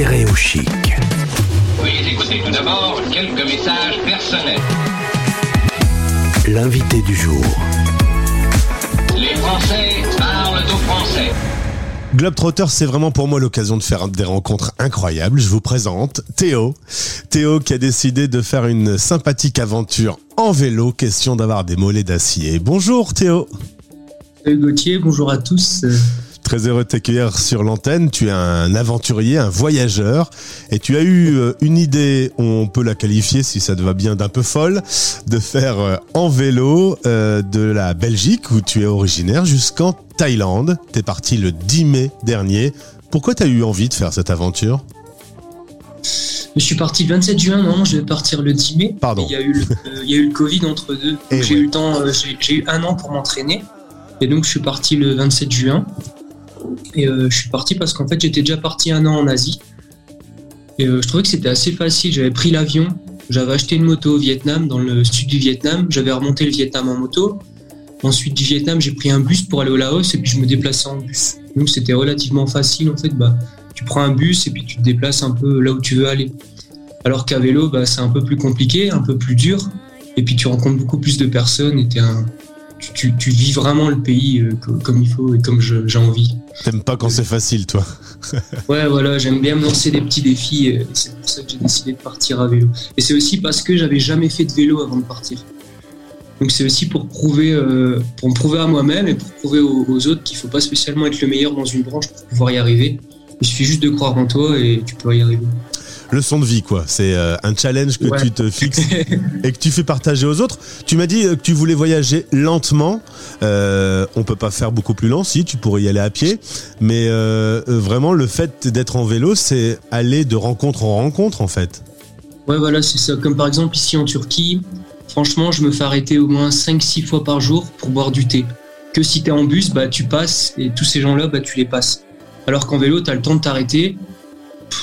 Stéréo Chic. Veuillez écouter tout d'abord quelques messages personnels. L'invité du jour. Les Français parlent aux Français. Globetrotter, c'est vraiment pour moi l'occasion de faire des rencontres incroyables. Je vous présente Théo. Théo qui a décidé de faire une sympathique aventure en vélo, question d'avoir des mollets d'acier. Bonjour Théo. Salut Gauthier, bonjour à tous. Très heureux de t'accueillir sur l'antenne. Tu es un aventurier, un voyageur, et tu as eu euh, une idée, on peut la qualifier si ça te va bien d'un peu folle, de faire euh, en vélo euh, de la Belgique où tu es originaire jusqu'en Thaïlande. T'es parti le 10 mai dernier. Pourquoi t'as eu envie de faire cette aventure? Je suis parti le 27 juin, non, je vais partir le 10 mai. Pardon. Il y a eu le, euh, il y a eu le Covid entre deux. Eh Donc j'ai ouais. eu le temps, j'ai j'ai eu un an pour m'entraîner. Et donc je suis parti le 27 juin. Et euh, je suis parti parce qu'en fait j'étais déjà parti un an en Asie. Et euh, je trouvais que c'était assez facile. J'avais pris l'avion, j'avais acheté une moto au Vietnam, dans le sud du Vietnam. J'avais remonté le Vietnam en moto. Ensuite du Vietnam, j'ai pris un bus pour aller au Laos et puis je me déplaçais en bus. Donc c'était relativement facile en fait. Bah, tu prends un bus et puis tu te déplaces un peu là où tu veux aller. Alors qu'à vélo, bah, c'est un peu plus compliqué, un peu plus dur. Et puis tu rencontres beaucoup plus de personnes et un- tu, tu- tu vis vraiment le pays euh, co- comme il faut et comme j'ai envie. T'aimes pas quand c'est facile, toi Ouais, voilà, j'aime bien me lancer des petits défis. et C'est pour ça que j'ai décidé de partir à vélo. Et c'est aussi parce que j'avais jamais fait de vélo avant de partir. Donc c'est aussi pour prouver, euh, pour me prouver à moi-même et pour prouver aux, aux autres qu'il faut pas spécialement être le meilleur dans une branche pour pouvoir y arriver. Il suffit juste de croire en toi et tu peux y arriver. Leçon de vie, quoi. C'est euh, un challenge que Ouais. tu te fixes et que tu fais partager aux autres. Tu m'as dit euh, que tu voulais voyager lentement. Euh, on peut pas faire beaucoup plus lent, si tu pourrais y aller à pied. Mais euh, vraiment, le fait d'être en vélo, c'est aller de rencontre en rencontre, en fait. Ouais, voilà, c'est ça. Comme par exemple ici en Turquie, franchement, je me fais arrêter au moins 5-6 fois par jour pour boire du thé. Que si t'es en bus, bah tu passes et tous ces gens-là, bah tu les passes. Alors qu'en vélo, t'as le temps de t'arrêter.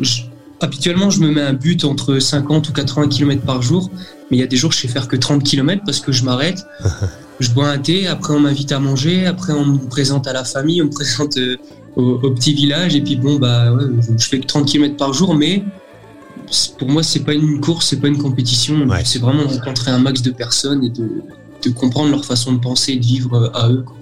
Je- Habituellement, je me mets un but entre 50 ou 80 km par jour, mais il y a des jours, je sais faire que 30 km parce que je m'arrête. je bois un thé, après on m'invite à manger, après on me présente à la famille, on me présente euh, au, au petit village, et puis bon, bah ouais, je fais que 30 km par jour, mais pour moi, c'est pas une course, c'est pas une compétition. Ouais. C'est vraiment de rencontrer un max de personnes et de, de comprendre leur façon de penser et de vivre euh, à eux. quoi.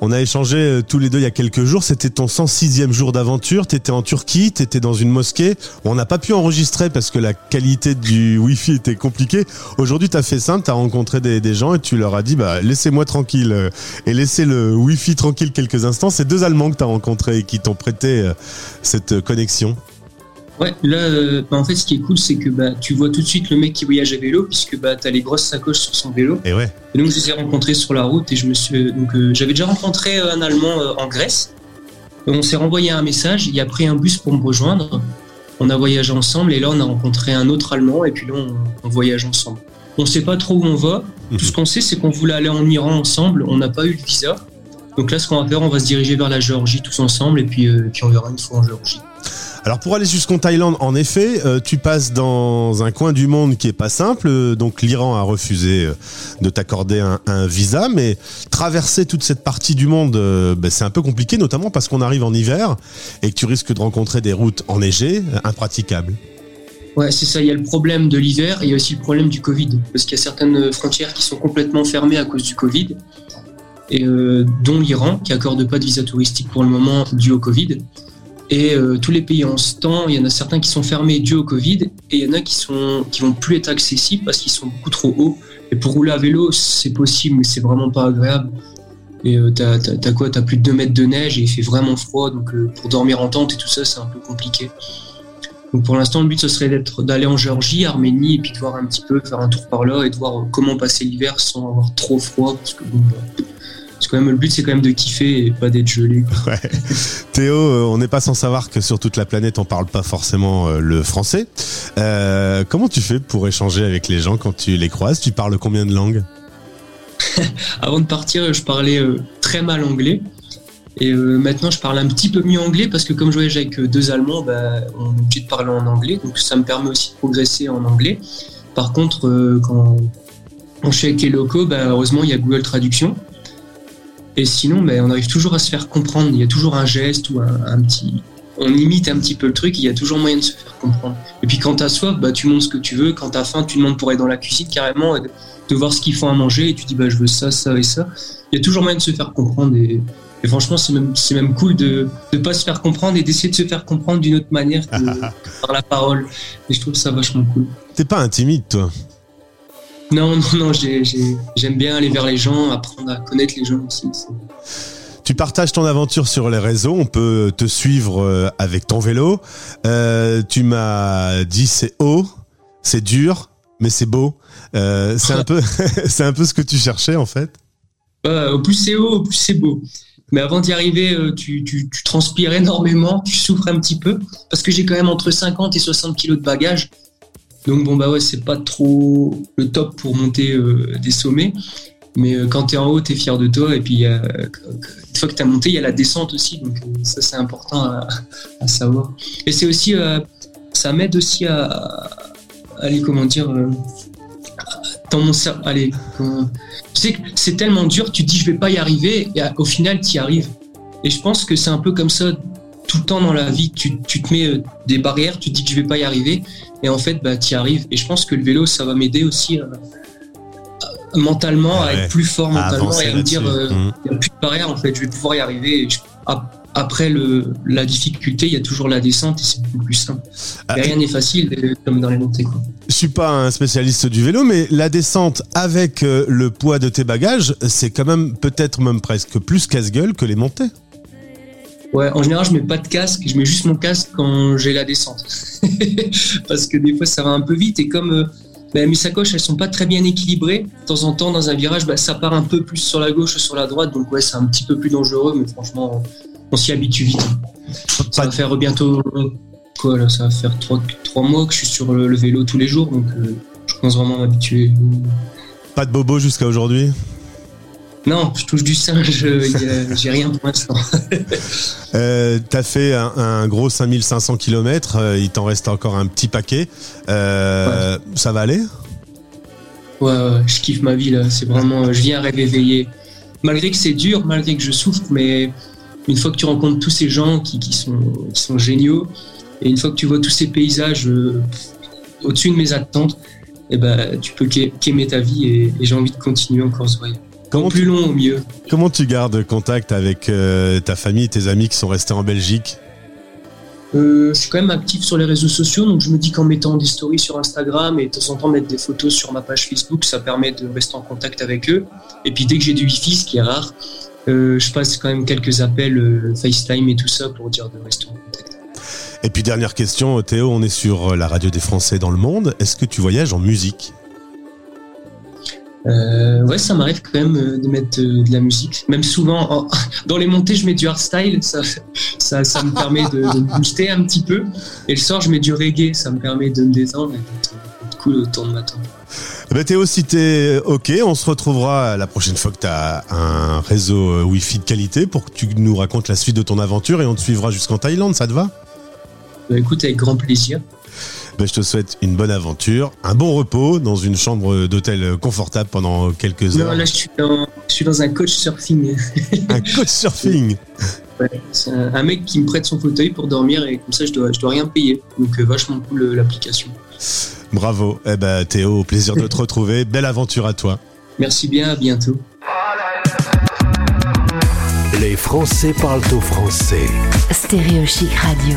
On a échangé euh, tous les deux il y a quelques jours. C'était ton 106e jour d'aventure. T'étais en Turquie, t'étais dans une mosquée. On n'a pas pu enregistrer parce que la qualité du Wi-Fi était compliquée. Aujourd'hui, t'as fait simple. T'as rencontré des, gens et tu leur as dit, bah, laissez-moi tranquille euh, et laissez le Wi-Fi tranquille quelques instants. C'est deux Allemands que t'as rencontrés et qui t'ont prêté euh, cette connexion. Ouais, là, euh, bah, en fait, ce qui est cool, c'est que bah, tu vois tout de suite le mec qui voyage à vélo, puisque bah, tu as les grosses sacoches sur son vélo. Et ouais. Et donc, je les ai rencontrés sur la route et je me suis. Donc, euh, j'avais déjà rencontré euh, un Allemand euh, en Grèce. Et on s'est renvoyé un message. Il a pris un bus pour me rejoindre. On a voyagé ensemble et là, on a rencontré un autre Allemand et puis là, on, on voyage ensemble. On sait pas trop où on va. Tout ce qu'on sait, c'est qu'on voulait aller en Iran ensemble. On n'a pas eu le visa. Donc là, ce qu'on va faire, on va se diriger vers la Géorgie tous ensemble et puis, euh, puis on verra une fois en Géorgie. Alors pour aller jusqu'en Thaïlande, en effet, euh, tu passes dans un coin du monde qui est pas simple. Euh, Donc l'Iran a refusé euh, de t'accorder un, visa, mais traverser toute cette partie du monde, ben, c'est un peu compliqué, notamment parce qu'on arrive en hiver et que tu risques de rencontrer des routes enneigées, impraticables. Ouais, c'est ça. Il y a le problème de l'hiver il y a aussi le problème du Covid. Parce qu'il y a certaines frontières qui sont complètement fermées à cause du Covid, et dont l'Iran, qui accorde pas de visa touristique pour le moment dû au Covid. Et euh, tous les pays en ce temps, il y en a certains qui sont fermés dû au Covid, et il y en a qui sont qui vont plus être accessibles parce qu'ils sont beaucoup trop hauts. Et pour rouler à vélo, c'est possible, mais c'est vraiment pas agréable. Et euh, t'as, quoi? T'as plus de 2 mètres de neige et il fait vraiment froid, donc euh, pour dormir en tente et tout ça, c'est un peu compliqué. Donc pour l'instant, le but ce serait d'être d'aller en Géorgie, Arménie, et puis de voir un petit peu, faire un tour par là et de voir comment passer l'hiver sans avoir trop froid, bah, c'est quand même le but, c'est quand même de kiffer et pas d'être gelé. Ouais. Théo, euh, on n'est pas sans savoir que sur toute la planète, on parle pas forcément euh, le français. Euh, comment tu fais pour échanger avec les gens quand tu les croises? Tu parles combien de langues? Avant de partir, je parlais très mal anglais. Et euh, maintenant, je parle un petit peu mieux anglais parce que comme je voyage avec deux Allemands, bah, on est obligé de parler en anglais. Donc ça me permet aussi de progresser en anglais. Par contre, euh, quand on suis avec les locaux, bah, heureusement, il y a Google Traduction. Et sinon, bah, on arrive toujours à se faire comprendre. Il y a toujours un geste ou un, un petit, on imite un petit peu le truc, il y a toujours moyen de se faire comprendre. Et puis quand t'as soif, bah, tu montres ce que tu veux. Quand t'as faim, tu demandes pour aller dans la cuisine carrément, et de voir ce qu'ils font à manger, et tu dis bah, je veux ça, ça et ça. Il y a toujours moyen de se faire comprendre. Et, et franchement, c'est même, c'est même cool de ne pas se faire comprendre et d'essayer de se faire comprendre d'une autre manière que, que par la parole. Et je trouve ça vachement cool. T'es pas intimide, toi? Non, non, non, j'ai- j'ai- j'aime bien aller vers les gens, apprendre à connaître les gens aussi. Tu partages ton aventure sur les réseaux, on peut te suivre euh, avec ton vélo. Euh, tu m'as dit c'est haut, c'est dur, mais c'est beau. Euh, c'est un peu, c'est un peu ce que tu cherchais en fait. Au plus c'est haut, au plus c'est beau. Mais avant d'y arriver, tu, tu, tu transpires énormément, tu souffres un petit peu, parce que j'ai quand même entre 50 et 60 kilos de bagages. Donc bon bah ouais, c'est pas trop le top pour monter euh, des sommets. Mais euh, quand tu es en haut, tu es fier de toi. Et puis, une fois que tu as monté, il y a la descente aussi. Donc, euh, ça, c'est important à, savoir. Et c'est aussi, ça m'aide aussi à, aller, comment dire, dans mon cerveau. Allez, tu sais que c'est tellement dur, tu te dis, je vais pas y arriver. Et au final, tu y arrives. Et je pense que c'est un peu comme ça tout le temps dans la vie. Tu, tu te mets euh, des barrières, tu te dis que je vais pas y arriver. Et en fait, bah, tu y arrives. Et je pense que le vélo, ça va m'aider aussi à- à- mentalement, à Ouais. être plus fort À mentalement et à me dire, euh, Mhm. il n'y a plus de barrière en fait, je vais pouvoir y arriver. Et je- ap- après le, la difficulté, il y a toujours la descente et c'est beaucoup plus simple. Ah, rien n'est facile euh, comme dans les montées. Quoi. Je suis pas un spécialiste du vélo, mais la descente avec euh, le poids de tes bagages, c'est quand même peut-être même presque plus casse-gueule que les montées. Ouais, en général, je mets pas de casque, je mets juste mon casque quand j'ai la descente. Parce que des fois, ça va un peu vite et comme euh, bah, mes sacoches, elles sont pas très bien équilibrées, de temps en temps, dans un virage, bah, ça part un peu plus sur la gauche ou sur la droite, donc ouais, c'est un petit peu plus dangereux, mais franchement, on s'y habitue vite. Ça va faire bientôt, quoi là, ça va faire trois, mois que je suis sur le, vélo tous les jours, donc euh, je pense vraiment m'habituer. Pas de bobo jusqu'à aujourd'hui? Non, je touche du singe, euh, j'ai rien pour l'instant. Euh, T'as fait un, un gros 5500 km, euh, il t'en reste encore un petit paquet. Euh, Ça va aller? Ouais, ouais, je kiffe ma vie là. C'est vraiment, je viens rêver éveillé. Malgré que c'est dur, malgré que je souffre, mais une fois que tu rencontres tous ces gens qui, qui sont, qui sont géniaux, et une fois que tu vois tous ces paysages euh, au-dessus de mes attentes, eh ben, tu peux qu'ai- qu'aimer ta vie et, et j'ai envie de continuer encore ce voyage. Comment Plus long au mieux. Comment tu gardes contact avec euh, ta famille et tes amis qui sont restés en Belgique Euh, je suis quand même actif sur les réseaux sociaux, donc je me dis qu'en mettant des stories sur Instagram et de temps en temps mettre des photos sur ma page Facebook, ça permet de rester en contact avec eux. Et puis dès que j'ai du Wi-Fi, ce qui est rare, euh, je passe quand même quelques appels euh, FaceTime et tout ça pour dire de rester en contact. Et puis dernière question, Théo, on est sur la radio des Français dans le monde. Est-ce que tu voyages en musique? Euh, ouais, ça m'arrive quand même euh, de mettre euh, de la musique. Même souvent, en- dans les montées, je mets du hardstyle. Ça, ça, ça me permet de, de me booster un petit peu. Et le soir, je mets du reggae. Ça me permet de me détendre et d'être cool autour de matin. Eh ben, Théo, si t'es OK, on se retrouvera la prochaine fois que t'as un réseau Wi-Fi de qualité pour que tu nous racontes la suite de ton aventure et on te suivra jusqu'en Thaïlande, ça te va? Bah, écoute, avec grand plaisir. Ben, Je te souhaite une bonne aventure, un bon repos dans une chambre d'hôtel confortable pendant quelques Non, heures. là, je suis dans, je suis dans un coach surfing. Un coach surfing Ouais, c'est un, un mec qui me prête son fauteuil pour dormir et comme ça, je dois, je dois rien payer. Donc, euh, vachement cool l'application. Bravo. Eh ben, Théo, au plaisir de te retrouver. Belle aventure à toi. Merci bien, à bientôt. Les Français parlent au français. Stéréo Chic Radio.